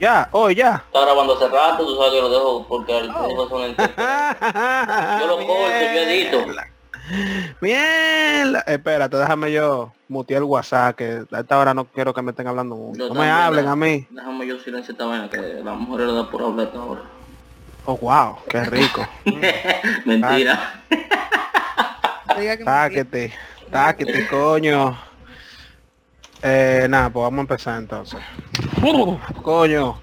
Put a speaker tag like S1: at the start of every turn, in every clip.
S1: Ya, hoy ya.
S2: Está grabando hace rato, tú sabes que lo dejo porque el oh. son Yo lo corto, yo edito.
S1: Mierda. Espérate, déjame yo mutear el WhatsApp, que a esta hora no quiero que me estén hablando mucho. No me hablen a mí.
S2: Déjame yo silencio esta vaina, que la mujer le da por hablar ahora.
S1: Oh, wow, qué rico.
S2: Mentira.
S1: Táquete, táquete, coño. Eh, nada, pues vamos a empezar entonces. Coño.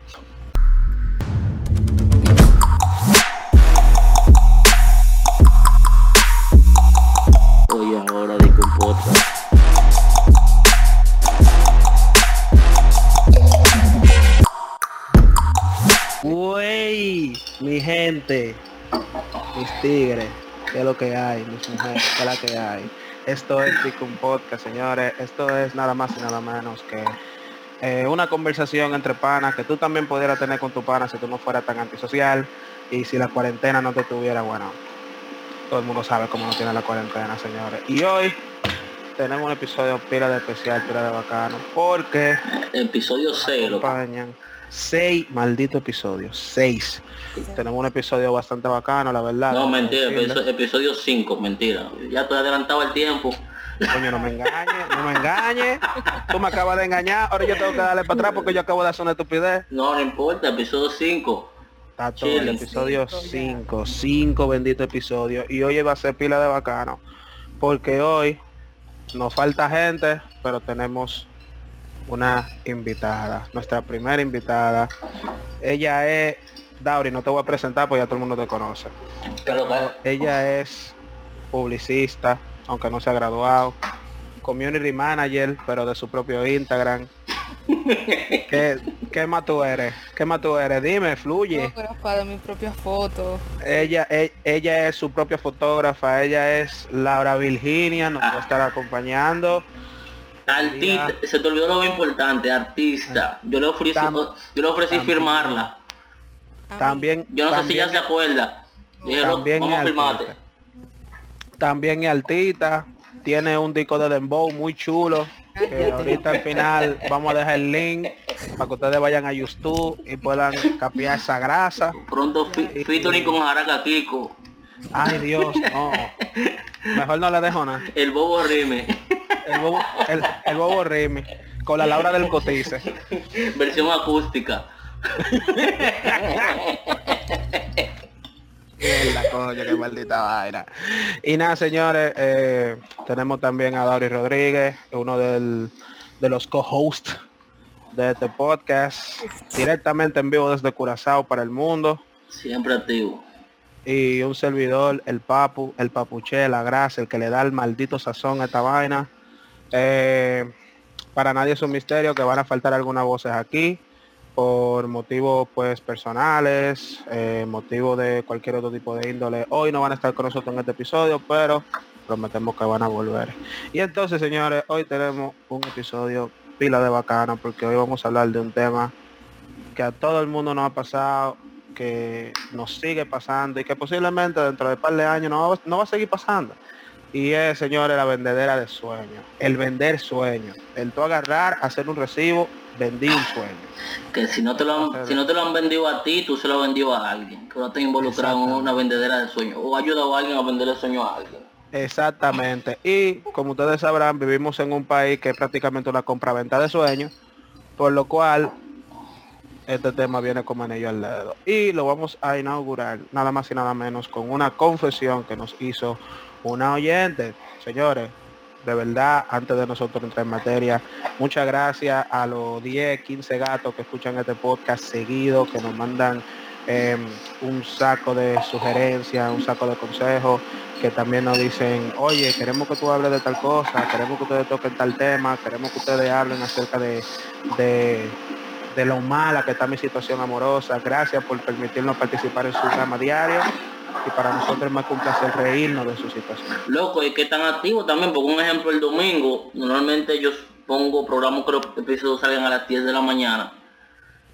S2: Hoy ahora de compota.
S1: Wey, mi gente, mis tigres, ¿qué es lo que hay? Mis mujeres, ¿qué es lo que hay? Esto es un Podcast, señores. Esto es nada más y nada menos que eh, una conversación entre panas que tú también pudieras tener con tu pana si tú no fueras tan antisocial y si la cuarentena no te tuviera, bueno, todo el mundo sabe cómo no tiene la cuarentena, señores. Y hoy tenemos un episodio pila de especial, pila de bacano, porque...
S2: Episodio cero.
S1: Acompañan seis malditos episodios, seis. Tenemos un episodio bastante bacano, la verdad.
S2: No, mentira, episodio 5, mentira. Ya estoy adelantado el tiempo.
S1: Coño, no me engañes, no me engañes. Tú me acabas de engañar, ahora yo tengo que darle para atrás porque yo acabo de hacer una estupidez.
S2: No, no importa, episodio 5.
S1: Está todo el episodio 5, 5 benditos episodios. Y hoy va a ser pila de bacano. Porque hoy nos falta gente, pero tenemos una invitada, nuestra primera invitada. Ella es Dauri, no te voy a presentar porque ya todo el mundo te conoce. Ella es publicista, aunque no se ha graduado, community manager, pero de su propio Instagram. ¿Qué, ¿Qué, más tú eres? ¿Qué más tú eres? Dime, fluye.
S3: Fotógrafa de mis propias fotos.
S1: Ella, e, ella, es su propia fotógrafa, ella es Laura Virginia, nos va a estar acompañando.
S2: Artista, se te olvidó lo más importante, artista. Yo le ofrecí, yo le ofrecí firmarla.
S1: También.
S2: Yo no sé si ya se acuerda. también vamos
S1: También es altita. Tiene un disco de Dembow muy chulo. Que ahorita al final vamos a dejar el link para que ustedes vayan a YouTube y puedan capiar esa grasa.
S2: Pronto featuring con Jaraca Kiko.
S1: Ay Dios, no. Mejor no le dejo nada.
S2: El bobo rime.
S1: El bobo, el, el bobo rime. Con la Laura del Cotice.
S2: Versión acústica.
S1: la coño, qué maldita vaina. Y nada, señores, eh, tenemos también a Dauri Rodríguez, uno del, de los co-hosts de este podcast, directamente en vivo desde Curazao para el mundo.
S2: Siempre activo.
S1: Y un servidor, el Papu, el Papuche, la grasa, el que le da el maldito sazón a esta vaina. Eh, para nadie es un misterio que van a faltar algunas voces aquí por motivos pues personales, eh, motivos de cualquier otro tipo de índole. Hoy no van a estar con nosotros en este episodio, pero prometemos que van a volver. Y entonces, señores, hoy tenemos un episodio pila de bacana, porque hoy vamos a hablar de un tema que a todo el mundo nos ha pasado, que nos sigue pasando y que posiblemente dentro de un par de años no va, no va a seguir pasando. Y es, señores, la vendedera de sueños. El vender sueños. El tú agarrar, hacer un recibo vendí un sueño.
S2: Que si no te lo han, si no te lo han vendido a ti, tú se lo has vendido a alguien, que no te involucrado en una vendedera de sueños, o ayudado a alguien a vender el sueño a alguien.
S1: Exactamente. Y como ustedes sabrán, vivimos en un país que es prácticamente una compra-venta de sueños, por lo cual este tema viene como anillo al dedo. Y lo vamos a inaugurar nada más y nada menos con una confesión que nos hizo una oyente. Señores, de verdad, antes de nosotros entrar en materia, muchas gracias a los 10, 15 gatos que escuchan este podcast seguido, que nos mandan em, un saco de sugerencias, un saco de consejos, que también nos dicen, oye, queremos que tú hables de tal cosa, queremos que ustedes toquen tal tema, queremos que ustedes hablen acerca de, de, de lo mala que está mi situación amorosa. Gracias por permitirnos participar en su programa diario y para nosotros es más que un placer reírnos de su situación.
S2: Loco, y que están activos también, porque un ejemplo el domingo, normalmente yo pongo programas, creo que episodios salen a las 10 de la mañana.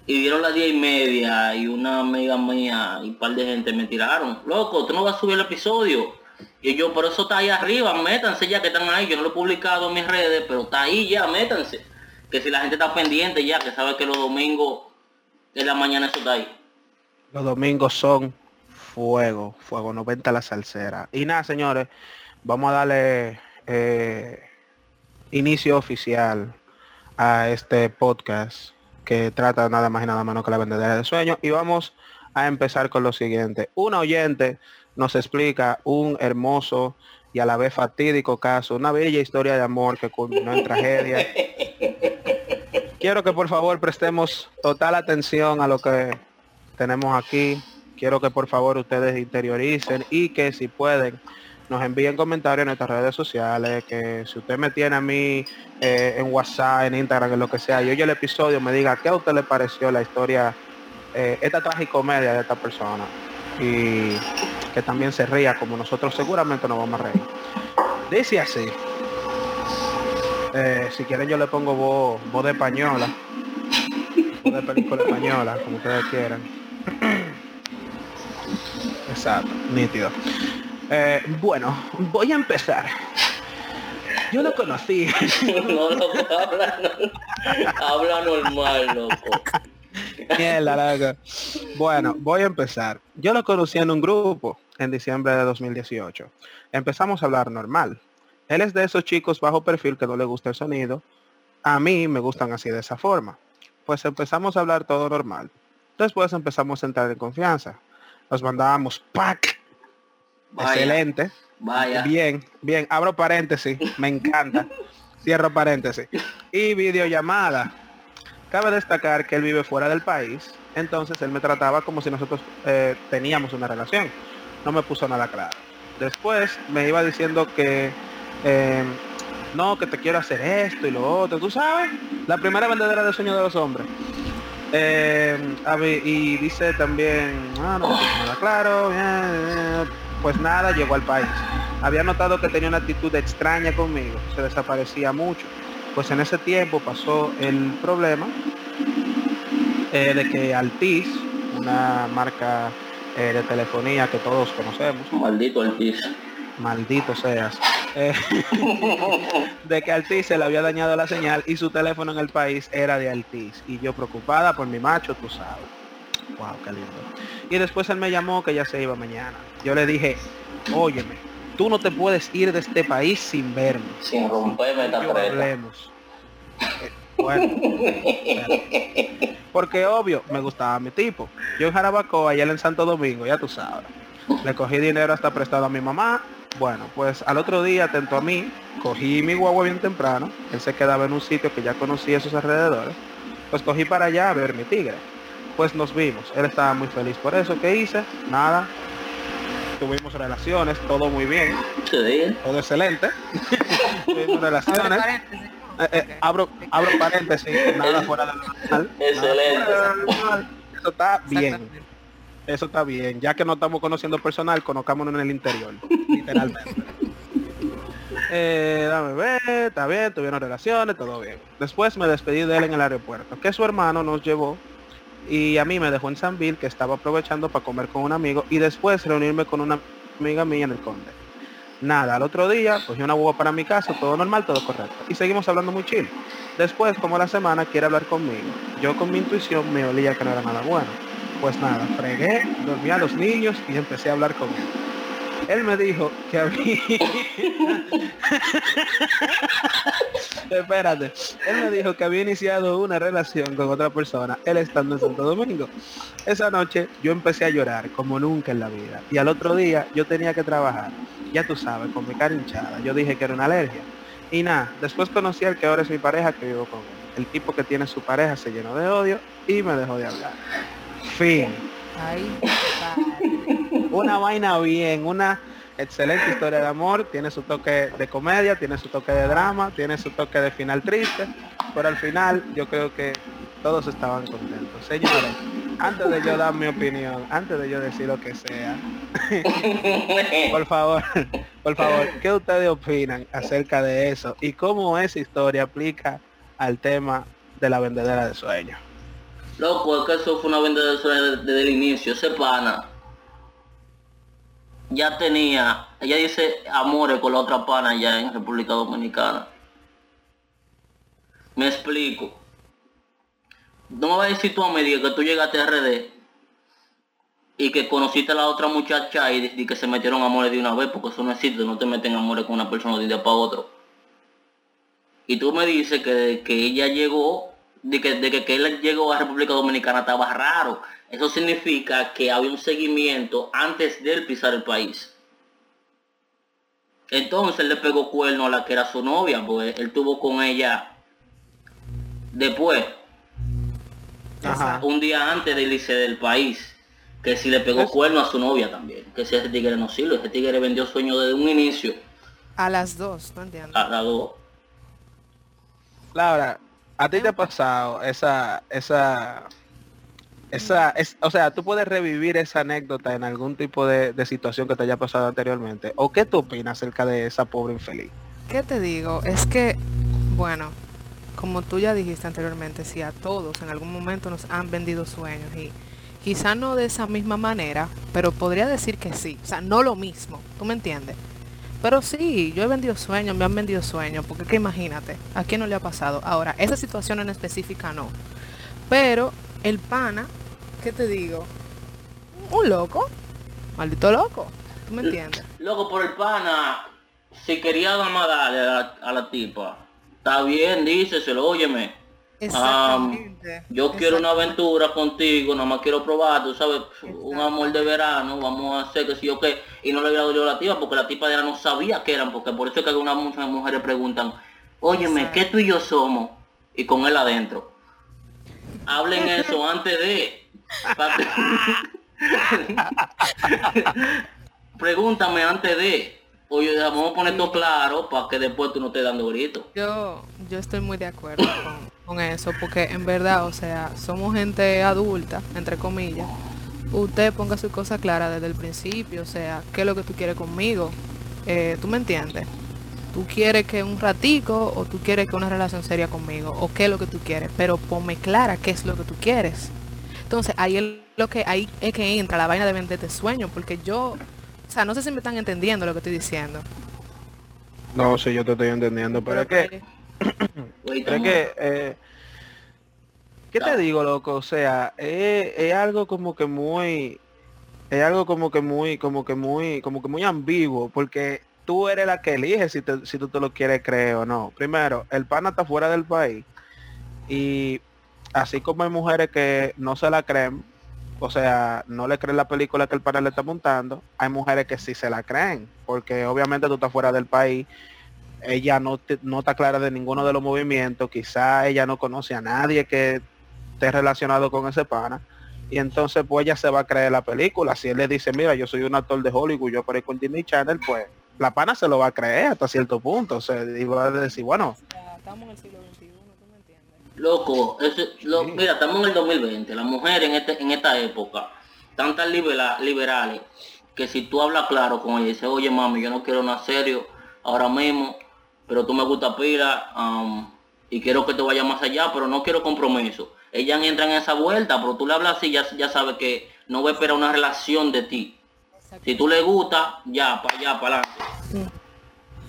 S2: Y vieron las 10 y media y una amiga mía y un par de gente me tiraron. Loco, tú no vas a subir el episodio. Y yo, por eso está ahí arriba, métanse ya que están ahí. Yo no lo he publicado en mis redes, pero está ahí ya, métanse. Que si la gente está pendiente ya, que sabe que los domingos En la mañana eso está ahí.
S1: Los domingos son fuego, fuego 90 la salsera. Y nada, señores, vamos a darle eh, inicio oficial a este podcast que trata nada más y nada menos que la vendedera de sueños. Y vamos a empezar con lo siguiente. Un oyente nos explica un hermoso y a la vez fatídico caso, una bella historia de amor que culminó en tragedia. Quiero que por favor prestemos total atención a lo que tenemos aquí. Quiero que por favor ustedes interioricen y que si pueden nos envíen comentarios en nuestras redes sociales, que si usted me tiene a mí eh, en WhatsApp, en Instagram, en lo que sea, y oye el episodio, me diga qué a usted le pareció la historia, eh, esta tragicomedia de esta persona. Y que también se ría como nosotros seguramente nos vamos a reír. Dice así. Eh, si quieren yo le pongo voz, voz de española. Voz de película española, como ustedes quieran. Exacto, nítido. Eh, bueno, voy a empezar. Yo lo conocí.
S2: no, loco, habla, no- habla normal, loco.
S1: Mierda, loco. Bueno, voy a empezar. Yo lo conocí en un grupo en diciembre de 2018. Empezamos a hablar normal. Él es de esos chicos bajo perfil que no le gusta el sonido. A mí me gustan así de esa forma. Pues empezamos a hablar todo normal. Después empezamos a entrar en confianza. Nos mandábamos pack.
S2: Vaya.
S1: Excelente.
S2: Vaya.
S1: Bien, bien. Abro paréntesis. Me encanta. Cierro paréntesis. Y videollamada. Cabe destacar que él vive fuera del país. Entonces él me trataba como si nosotros eh, teníamos una relación. No me puso nada claro. Después me iba diciendo que eh, no, que te quiero hacer esto y lo otro. Tú sabes, la primera vendedera de sueños de los hombres. Eh, y dice también, ah, nada claro. bien, bien". Pues nada, llegó al país. Había notado que tenía una actitud extraña conmigo. Se desaparecía mucho. Pues en ese tiempo pasó el problema eh, de que Altis, una marca eh, de telefonía que todos conocemos,
S2: Maldito Ortiz.
S1: Maldito seas, eh, de que Altis se le había dañado la señal y su teléfono en el país era de Altis. Y yo preocupada por mi macho, tú sabes. Wow, qué lindo. Y después él me llamó que ya se iba mañana. Yo le dije, óyeme, tú no te puedes ir de este país sin verme.
S2: Sin romperme esta
S1: hablemos. Eh, bueno, claro. porque obvio, me gustaba mi tipo. Yo en Jarabacoa y él en Santo Domingo, ya tú sabes. Le cogí dinero hasta prestado a mi mamá. Bueno, pues al otro día, atento a mí, cogí mi guagua bien temprano. Él se quedaba en un sitio que ya conocía esos alrededores. Pues cogí para allá a ver mi tigre. Pues nos vimos. Él estaba muy feliz por eso. ¿Qué hice? Nada. Tuvimos relaciones, todo muy bien,
S2: Sí.
S1: todo excelente. Tuvimos relaciones. Eh, eh, abro, abro paréntesis, nada fuera de lo normal.
S2: Excelente.
S1: Normal. Eso está bien, eso está bien. Ya que no estamos conociendo personal, conozcámonos en el interior, literalmente. Eh, dame ver, está bien, tuvieron relaciones, todo bien. Después me despedí de él en el aeropuerto, que su hermano nos llevó y a mí me dejó en San Bill, que estaba aprovechando para comer con un amigo y después reunirme con una amiga mía en el Conde. Nada, al otro día cogí una huevo para mi casa, todo normal, todo correcto. Y seguimos hablando muy chill. Después, como la semana, quiere hablar conmigo. Yo con mi intuición me olía que no era nada bueno. Pues nada, fregué, dormí a los niños y empecé a hablar con él. Él me dijo que había... Espérate. Él me dijo que había iniciado una relación con otra persona, él estando en Santo Domingo. Esa noche yo empecé a llorar como nunca en la vida. Y al otro día yo tenía que trabajar. Ya tú sabes, con mi cara hinchada. Yo dije que era una alergia. Y nada, después conocí al que ahora es mi pareja que vivo con él. El tipo que tiene su pareja se llenó de odio y me dejó de hablar. Fin.
S3: Ay.
S1: Una vaina bien, una excelente historia de amor, tiene su toque de comedia, tiene su toque de drama, tiene su toque de final triste, pero al final yo creo que todos estaban contentos. Señores, antes de yo dar mi opinión, antes de yo decir lo que sea, por favor, por favor, ¿qué ustedes opinan acerca de eso? Y cómo esa historia aplica al tema de la vendedera de sueños.
S2: Loco, es que eso fue una venta de sueños desde el inicio. Ese pana ya tenía, ella dice amores con la otra pana allá en República Dominicana. Me explico. no me vas a decir tú a mí que tú llegaste a RD y que conociste a la otra muchacha y, que se metieron amores de una vez, porque eso no existe, no te meten amores con una persona de un día para otro. Y tú me dices que, que ella llegó, de que, de que, que él llegó a República Dominicana estaba raro. Eso significa que había un seguimiento antes de él pisar el país. Entonces le pegó cuerno a la que era su novia, porque él tuvo con ella después. Un día antes de irse del país. Que si le pegó cuerno a su novia también. Que si ese tigre no sirve, ese tigre vendió sueño desde un inicio.
S3: A las dos, no entiendo.
S2: A las dos.
S1: Laura, ¿a ti te ha pasado esa, esa, esa, es, o sea, tú puedes revivir esa anécdota en algún tipo de, de, situación que te haya pasado anteriormente? ¿O qué tú opinas acerca de esa pobre infeliz?
S3: ¿Qué te digo? Es que, bueno, como tú ya dijiste anteriormente, si a todos en algún momento nos han vendido sueños y quizá no de esa misma manera, pero podría decir que sí, o sea, no lo mismo, ¿tú me entiendes? Pero sí, yo he vendido sueños, me han vendido sueños, porque que imagínate, ¿a quién no le ha pasado? Ahora, esa situación en específica no. Pero el pana, ¿qué te digo? Un loco, maldito loco, ¿tú me entiendes?
S2: Loco, por el pana, si quería más darle a la, tipa, está bien, díceselo, óyeme. Exactamente. yo quiero una aventura contigo, nada más quiero probar, tú sabes, un amor de verano, vamos a hacer que sí o qué. Y no le había dolido a la tipa porque la tipa de no sabía que eran, porque por eso es que algunas muchas mujeres preguntan, óyeme, ¿qué tú y yo somos? Y con él adentro. Hablen eso antes de. Pregúntame antes de. Oye, vamos a poner todo claro para que después tú no estés dando gritos.
S3: Yo, yo estoy muy de acuerdo con, eso, porque en verdad, o sea, somos gente adulta, entre comillas. Usted ponga su cosa clara desde el principio, o sea, qué es lo que tú quieres conmigo. Eh, ¿Tú me entiendes? ¿Tú quieres que un ratico o tú quieres que una relación seria conmigo? ¿O qué es lo que tú quieres? Pero ponme clara qué es lo que tú quieres. Entonces, ahí es lo que ahí es que entra la vaina de venderte sueño, porque yo o sea, no sé si me están entendiendo lo que estoy diciendo.
S1: No, sí, yo te estoy entendiendo, pero, es que... es que... Eh, ¿Qué te digo, loco? O sea, es, algo como que muy... Es algo como que muy, como que muy, como que muy ambiguo, porque tú eres la que eliges si, si tú te lo quieres creer o no. Primero, el pana está fuera del país y así como hay mujeres que no se la creen, o sea, no le creen la película que el padre le está montando. Hay mujeres que sí se la creen, porque obviamente tú estás fuera del país, ella no, no está clara de ninguno de los movimientos, quizá ella no conoce a nadie que esté relacionado con ese pana. Y entonces pues ella se va a creer la película. Si él le dice, mira, yo soy un actor de Hollywood, yo aparezco en Disney Channel, pues la pana se lo va a creer hasta cierto punto. O sea, y va a decir, bueno. estamos en el siglo
S2: Loco, mira, estamos en el 2020. Las mujeres en, este, en esta época están tan liberales que si tú hablas claro con ella y dices, oye mami, yo no quiero nada serio ahora mismo, pero tú me gusta pila um, y quiero que te vaya más allá, pero no quiero compromiso. Ellas entran en esa vuelta, pero tú le hablas así, ya, ya sabes que no va a esperar una relación de ti. Si tú le gusta, ya, para allá, para adelante.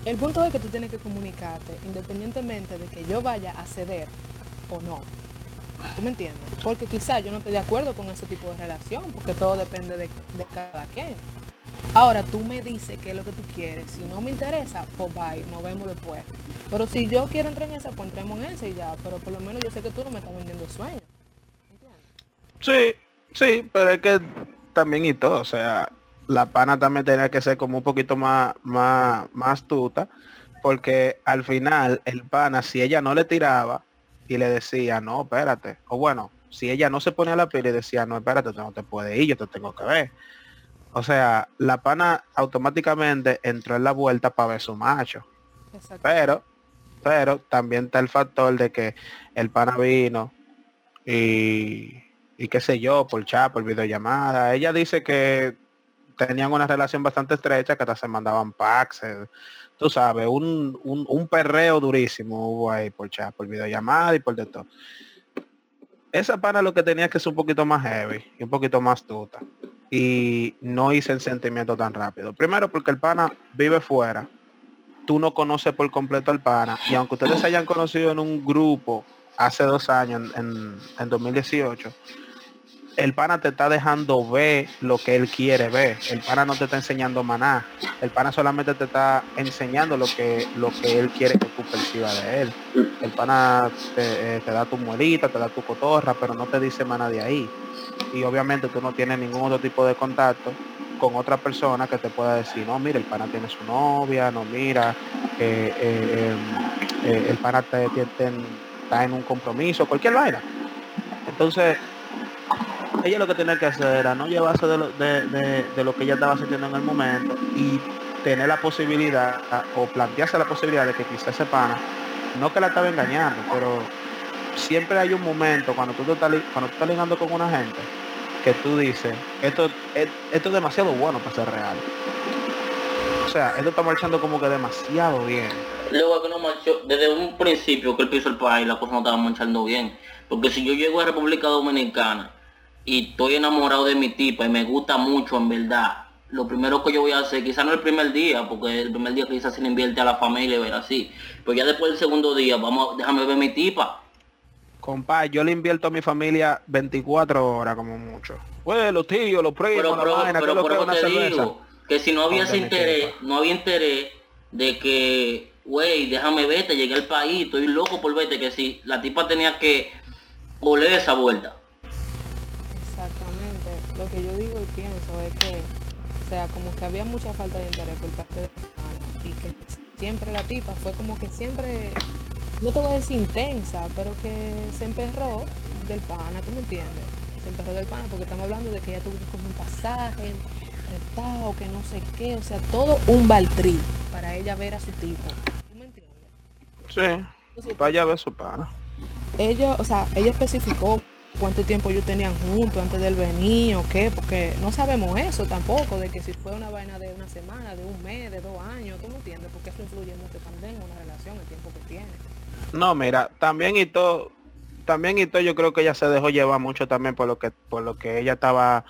S3: El punto es que tú tienes que comunicarte, independientemente de que yo vaya a ceder no. ¿Tú me entiendes? Porque quizás yo no estoy de acuerdo con ese tipo de relación, porque todo depende de, cada quien. Ahora tú me dices qué es lo que tú quieres. Si no me interesa, pues bye, nos vemos después. Pero si yo quiero entrar en esa, pues entremos en esa y ya. Pero por lo menos yo sé que tú no me estás vendiendo sueños.
S1: Sí, sí, pero es que también y todo, o sea, la pana también tenía que ser como un poquito más, más, más astuta, porque al final el pana, si ella no le tiraba, y le decía, no, espérate. O bueno, si ella no se ponía la piel y decía, no, espérate, no te puede ir, yo te tengo que ver. O sea, la pana automáticamente entró en la vuelta para ver su macho. Pero, pero también está el factor de que el pana vino y, y qué sé yo, por chat, por videollamada. Ella dice que tenían una relación bastante estrecha, que hasta se mandaban packs, tú sabes, un, un, perreo durísimo hubo ahí por chat, por videollamada y por de todo. Esa pana lo que tenía que ser un poquito más heavy y un poquito más tuta. Y no hice el sentimiento tan rápido. Primero porque el pana vive fuera. Tú no conoces por completo al pana. Y aunque ustedes se hayan conocido en un grupo hace dos años, en, en 2018, el pana te está dejando ver lo que él quiere ver. El pana no te está enseñando maná. El pana solamente te está enseñando lo que lo que él quiere que tú percibas de él. El pana te, eh, da tu muelita, te da tu cotorra, pero no te dice maná de ahí. Y obviamente tú no tienes ningún otro tipo de contacto con otra persona que te pueda decir, no, mira, el pana tiene su novia, no, mira, eh, eh, el pana te, está en un compromiso, cualquier vaina. Entonces, ella lo que tenía que hacer era no llevarse de lo, que ella estaba sintiendo en el momento y tener la posibilidad o plantearse la posibilidad de que quizás ese pana, no que la estaba engañando, pero siempre hay un momento cuando tú, te estás, cuando tú estás ligando con una gente que tú dices, esto, esto es demasiado bueno para ser real. O sea, esto está marchando como que demasiado bien.
S2: Luego que no marchó, desde un principio que él piso el país, la cosa no estaba marchando bien. Porque si yo llego a República Dominicana y estoy enamorado de mi tipa y me gusta mucho en verdad, lo primero que yo voy a hacer, quizá no el primer día, porque el primer día quizás se le invierte a la familia y ver así, pero ya después del segundo día, vamos, déjame ver mi tipa.
S1: Compa, yo le invierto a mi familia 24 horas como mucho. Pues los tíos, los primos, pero,
S2: pero, la vaina, pero, pero te digo que si no había ese interés, no había interés de que, güey, déjame verte, llegué al país, estoy loco por verte, que si la tipa tenía que oler esa vuelta
S3: lo que yo digo y pienso es que, o sea, como que había mucha falta de interés por parte de y que siempre la tipa fue como que siempre, no te voy a decir intensa, pero que se emperró del pana, ¿tú me entiendes? Se emperró del pana porque estamos hablando de que ella tuvo que coger un pasaje, retado, que no sé qué, o sea, todo un baltrí para ella ver a su tipo. ¿Tú me
S1: entiendes? Sí, vaya a ver su pana.
S3: Ella, o sea, ella especificó cuánto tiempo ellos tenían juntos antes del venir o qué, porque no sabemos eso tampoco, de que si fue una vaina de una semana, de un mes, de dos años, ¿tú entiendes? Porque eso influye mucho también en una relación, el tiempo que tiene.
S1: No, mira, también y todo, también y todo yo creo que ella se dejó llevar mucho también por lo que, por lo que ella estaba,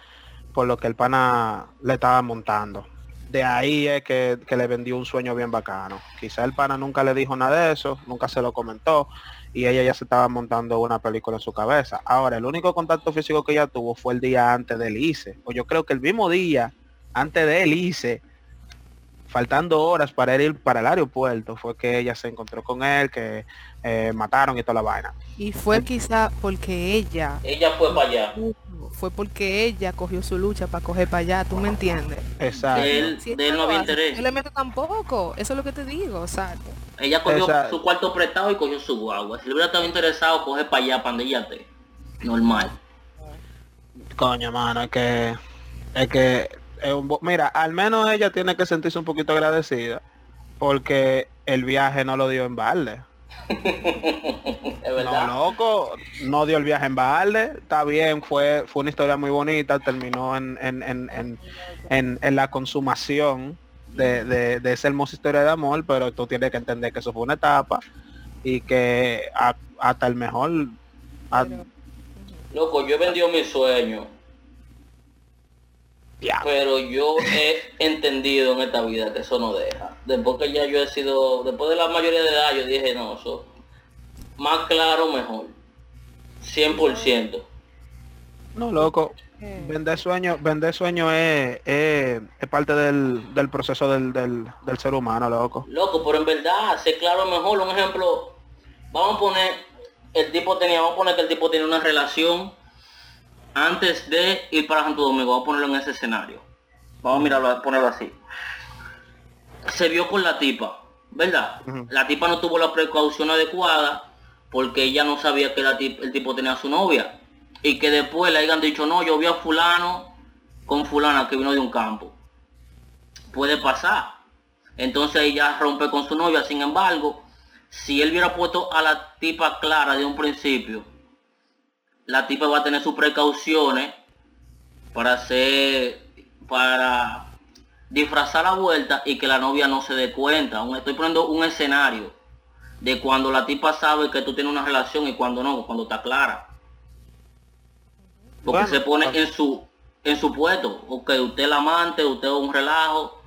S1: por lo que el pana le estaba montando. De ahí es que, que le vendió un sueño bien bacano. Quizá el pana nunca le dijo nada de eso, nunca se lo comentó, y ella ya se estaba montando una película en su cabeza. Ahora, el único contacto físico que ella tuvo fue el día antes del ICE, o yo creo que el mismo día antes del ICE, faltando horas para ir para el aeropuerto, fue que ella se encontró con él, que eh, mataron y toda la vaina.
S3: Y fue quizá porque ella...
S2: Ella fue para allá
S3: fue porque ella cogió su lucha para coger para allá, ¿tú me entiendes?
S1: Exacto.
S2: De él, de él no había interés.
S3: Él le mete tampoco, eso es lo que te digo, exacto.
S2: Ella cogió su cuarto prestado y cogió su guagua. Si le hubiera estado interesado, coge para allá, para donde ella te. Normal.
S1: Coño, mano, es que... Es que... mira, al menos ella tiene que sentirse un poquito agradecida porque el viaje no lo dio en balde. No, loco, no dio el viaje en balde, está bien, fue, fue una historia muy bonita, terminó en, en, en, en, en la consumación de, de, esa hermosa historia de amor, pero tú tienes que entender que eso fue una etapa y que hasta el mejor...
S2: Loco, yo he vendido mi sueño. Pero yo he entendido en esta vida que eso no deja. Después que ya yo he sido, después de la mayoría de edad, yo dije, no, eso, más claro, mejor. 100%.
S1: No, loco. Vender sueño, vender sueño es, es, parte del, del proceso del, del, del, ser humano, loco.
S2: Loco, pero en verdad, ser claro mejor. Un ejemplo, vamos a poner, el tipo tenía, vamos a poner que el tipo tiene una relación antes de ir para Santo Domingo, vamos a ponerlo en ese escenario. Vamos a mirarlo, a ponerlo así. Se vio con la tipa, ¿verdad? La tipa no tuvo la precaución adecuada porque ella no sabía que el tipo tenía su novia. Y que después le hayan dicho, no, yo vi a fulano con fulana que vino de un campo. Puede pasar. Entonces ella rompe con su novia. Sin embargo, si él hubiera puesto a la tipa clara de un principio, la tipa va a tener sus precauciones para hacer, para disfrazar la vuelta y que la novia no se dé cuenta. Estoy poniendo un escenario de cuando la tipa sabe que tú tienes una relación y cuando no, cuando está clara. Porque se pone en su en su puesto. Ok, usted es el amante, usted es un relajo,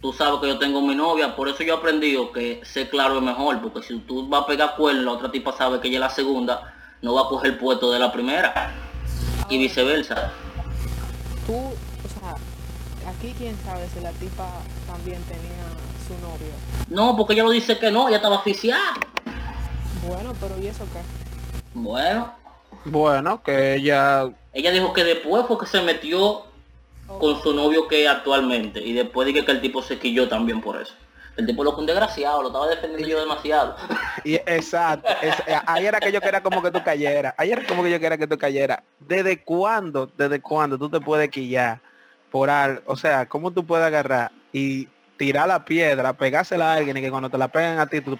S2: tú sabes que yo tengo mi novia, por eso yo he aprendido que ser claro es mejor, porque si tú vas a pegar cuerno, la otra tipa sabe que ella es la segunda, no va a coger el puesto de la primera. Y viceversa.
S3: Tú, o sea, aquí quién sabe si la tipa también tenía su novio.
S2: No, porque ella lo dice que no, ella estaba oficial.
S3: Bueno, pero ¿y eso qué?
S2: Bueno,
S1: Bueno, que ella
S2: ella dijo que después fue que se metió con su novio que actualmente y después dije que el tipo se quilló también por eso. El tipo lo que un desgraciado, lo estaba defendiendo yo demasiado.
S1: Y exacto, es- eh, ahí era que yo quería como que tú cayeras, ahí era como que yo quería que tú cayeras. ¿Desde cuándo, desde cuándo tú te puedes quillar por algo? O sea, ¿cómo tú puedes agarrar y tirar la piedra, pegársela a alguien y que cuando te la peguen a ti tú,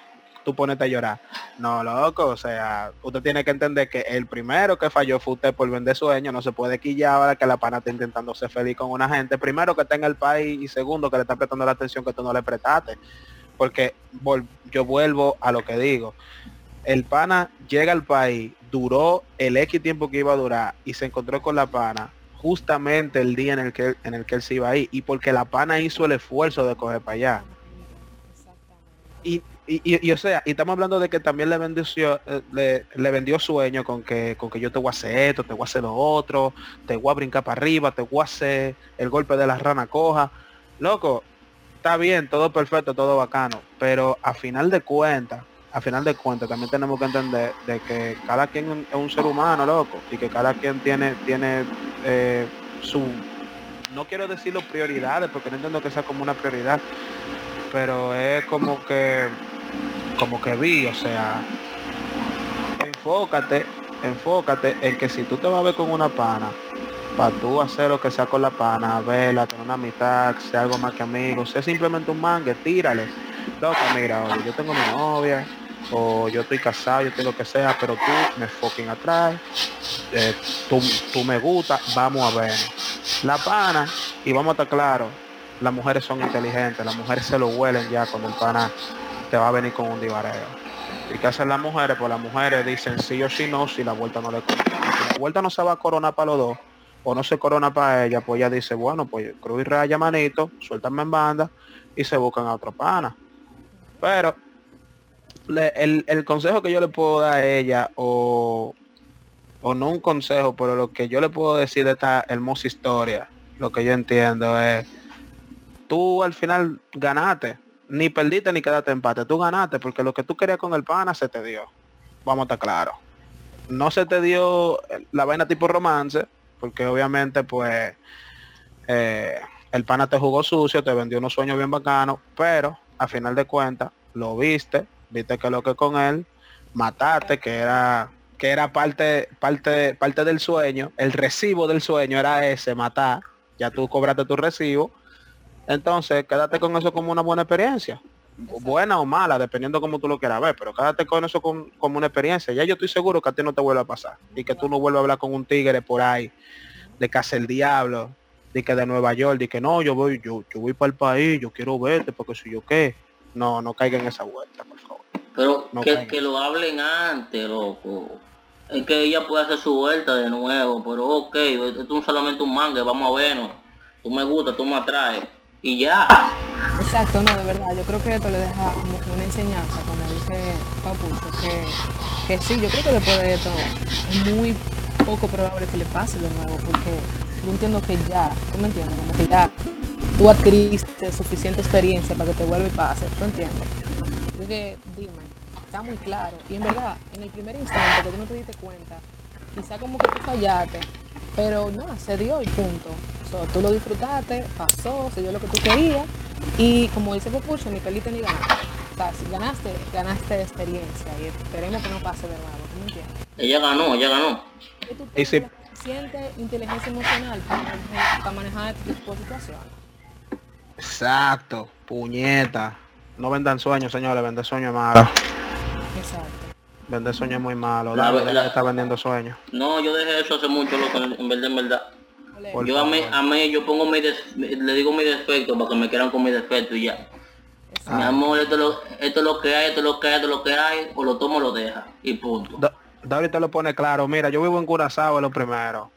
S1: tú ponerte a llorar? No, loco, o sea, usted tiene que entender que el primero que falló fue usted por vender sueños, no se puede quillar ahora que la pana está intentando ser feliz con una gente. Primero que tenga el país y segundo que le está prestando la atención que tú no le prestaste porque yo vuelvo a lo que digo. El pana llega al país, duró el X tiempo que iba a durar y se encontró con la pana justamente el día en el que en el que él se iba ahí y porque la pana hizo el esfuerzo de coger para allá. Y, y, y- o sea, y estamos hablando de que también le vendió eh, le, le vendió sueño con que con que yo te voy a hacer esto, te voy a hacer lo otro, te voy a brincar para arriba, te voy a hacer el golpe de la rana coja. Loco, está bien, todo perfecto, todo bacano, pero a final de cuentas, a final de cuentas también tenemos que entender de que cada quien es un ser humano, loco, y que cada quien tiene, tiene eh, su, no quiero decirlo prioridades, porque no entiendo que sea como una prioridad, pero es como que, como que vi, o sea, enfócate, enfócate en que si tú te vas a ver con una pana, para tú hacer lo que sea con la pana, verla, tener una amistad, sea algo más que amigos, sea simplemente un mangue, tírale. Loca, mira, yo tengo mi novia, o yo estoy casado, yo tengo lo que sea, pero tú me fucking atraes, eh, tú, tú me gusta, vamos a ver. La pana, y vamos a estar claros, las mujeres son inteligentes, las mujeres se lo huelen ya cuando el pana te va a venir con un divareo. ¿Y qué hacen las mujeres? Pues las mujeres dicen sí o sí no, si la vuelta no le. Si la vuelta no se va a coronar para los dos, o no se corona para ella, pues ella dice, bueno, pues cruz y raya manito, suéltame en banda y se buscan a otro pana. Pero el, el consejo que yo le puedo dar a ella, o, o no un consejo, pero lo que yo le puedo decir de esta hermosa historia, lo que yo entiendo es, tú al final ganaste, ni perdiste ni quedaste empate, tú ganaste, porque lo que tú querías con el pana se te dio. Vamos a estar claros. No se te dio la vaina tipo romance, porque obviamente pues eh, el pana te jugó sucio, te vendió unos sueños bien bacanos, pero a final de cuentas lo viste, viste que lo que con él, mataste, que era que era parte parte parte del sueño, el recibo del sueño era ese, matar, ya tú cobraste tu recibo, entonces quédate con eso como una buena experiencia, buena o mala, dependiendo como tú lo quieras ver, pero quédate con eso con- como una experiencia, ya yo estoy seguro que a ti no te vuelve a pasar, y que tú no vuelvas a hablar con un tigre por ahí, de casa el diablo, de que de Nueva York, de que no, yo voy, yo, yo voy para el país, yo quiero verte, porque si yo qué, no, no caiga en esa vuelta, por favor.
S2: Pero
S1: No
S2: que, que lo hablen antes, loco. Es que ella puede hacer su vuelta de nuevo, pero ok, esto es solamente un manga, vamos a vernos. Tú me gusta, tú me atraes. Y ya.
S3: Exacto, no, de verdad, yo creo que esto le deja una enseñanza, como dice Papucho, que, que sí, yo creo que después de esto es muy poco probable que le pase de nuevo, porque yo entiendo que ya, tú me entiendes, como que ya tú adquiriste suficiente experiencia para que te vuelva y pase, ¿tú entiendes? Así que dime, está muy claro, y en verdad, en el primer instante que tú no te diste cuenta, quizá como que tú fallaste, pero no, se dio y punto. So, tú lo disfrutaste, pasó, se dio lo que tú querías y como dice Popucho, ni perdiste ni ganaste. O sea, si ganaste, ganaste experiencia y esperemos que no pase de nuevo, ¿tú me entiendes?
S2: Ella ganó, ella ganó.
S3: ¿Y tú
S1: Y si-
S3: tienes suficiente inteligencia emocional para manejar, para manejar este tipo de situaciones?
S1: Exacto, puñeta. No vendan sueños, señores, vender sueños es malo.
S3: Exacto.
S1: Vender sueños es muy malo.
S2: La
S1: Dale,
S2: verdad-
S1: está vendiendo sueños.
S2: No, yo dejé eso hace mucho, loco, en verdad, en verdad. Yo a mí, a mí, yo pongo mi, des- le digo mi defecto para que me quieran con mi defecto y ya.
S3: exacto.
S2: Mi amor, esto es, lo, esto es lo que hay, esto es lo que hay, esto es lo que hay, o lo tomo o lo deja. Y punto.
S1: Da, da ahorita lo pone claro. Mira, yo vivo en Curazao, es lo primero.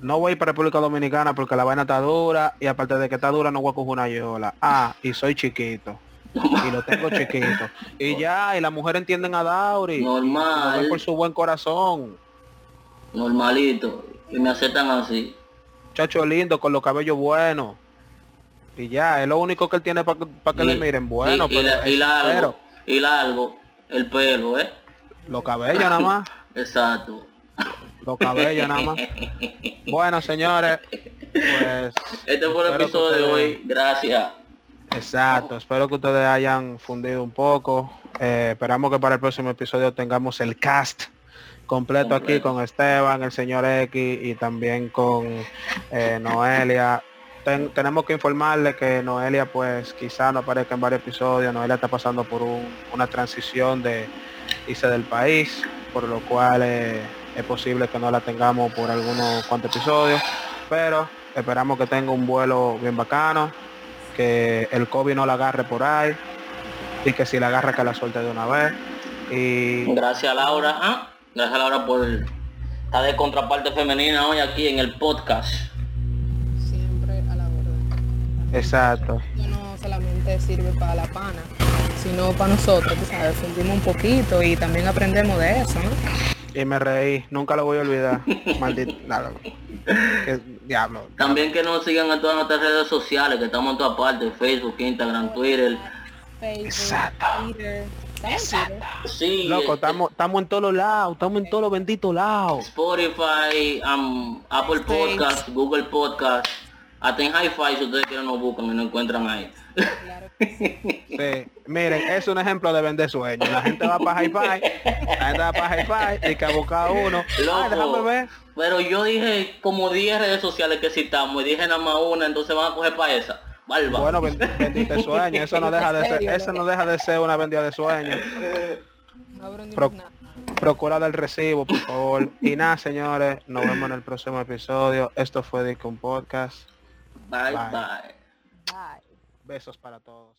S1: no voy para República Dominicana porque la vaina está dura y aparte de que está dura no voy a coger una yola. Ah, y soy chiquito. Y lo tengo chiquito. Y ya, y las mujeres entienden a Dauri.
S2: Normal.
S1: por su buen corazón.
S2: Normalito. Y me aceptan así.
S1: Chacho lindo, con los cabellos buenos. Y ya, es lo único que él tiene para que le miren bueno.
S2: Y, pero y, largo, y largo, el pelo, ¿eh?
S1: Los cabellos nada más.
S2: Exacto.
S1: Los cabellos nada más. Bueno, señores, pues...
S2: Este fue el episodio de hoy. Gracias.
S1: Exacto, espero que ustedes hayan fundido un poco. Eh, esperamos que para el próximo episodio tengamos el cast completo, aquí con Esteban, el señor X y también con eh, Noelia. tenemos que informarle que Noelia pues quizá no aparezca en varios episodios. Noelia está pasando por una transición de irse del país, por lo cual eh, es posible que no la tengamos por algunos cuantos episodios. Pero esperamos que tenga un vuelo bien bacano que el COVID no la agarre por ahí y que si la agarra que la suelte de una vez. Y
S2: gracias Laura, ¿ah? Gracias Laura por estar de contraparte femenina hoy aquí en el podcast.
S3: Siempre a la orden.
S1: Exacto.
S3: No solamente sirve para la pana, sino para nosotros, que sabes, fundimos un poquito y también aprendemos de eso,
S1: Y me reí, nunca lo voy a olvidar. Maldito. Nada. diablo.
S2: También que nos sigan en todas nuestras redes sociales, que estamos en todas partes, Facebook, Instagram, Twitter.
S1: Exacto.
S3: Exacto.
S2: Sí.
S1: Loco, estamos estamos en todos los lados, estamos en todos los benditos lados.
S2: Spotify, um, Apple Podcast, Google Podcast, hasta en Hi-Fi si ustedes quieren nos buscan y nos encuentran ahí.
S1: sí. Miren, es un ejemplo de vender sueños. La gente va para Hi-Fi, la gente va para Hi-Fi y que busca uno.
S2: Loco, ver. Pero yo dije como 10 redes sociales que citamos y dije nada más una, entonces van a coger para esa.
S1: Bueno, bendito sueño, eso no deja de ser, eso no deja de ser una vendida de sueños. procura del recibo, por favor. Y nada, señores, nos vemos en el próximo episodio. Esto fue Discon Podcast.
S2: bye. bye.
S1: Besos para todos.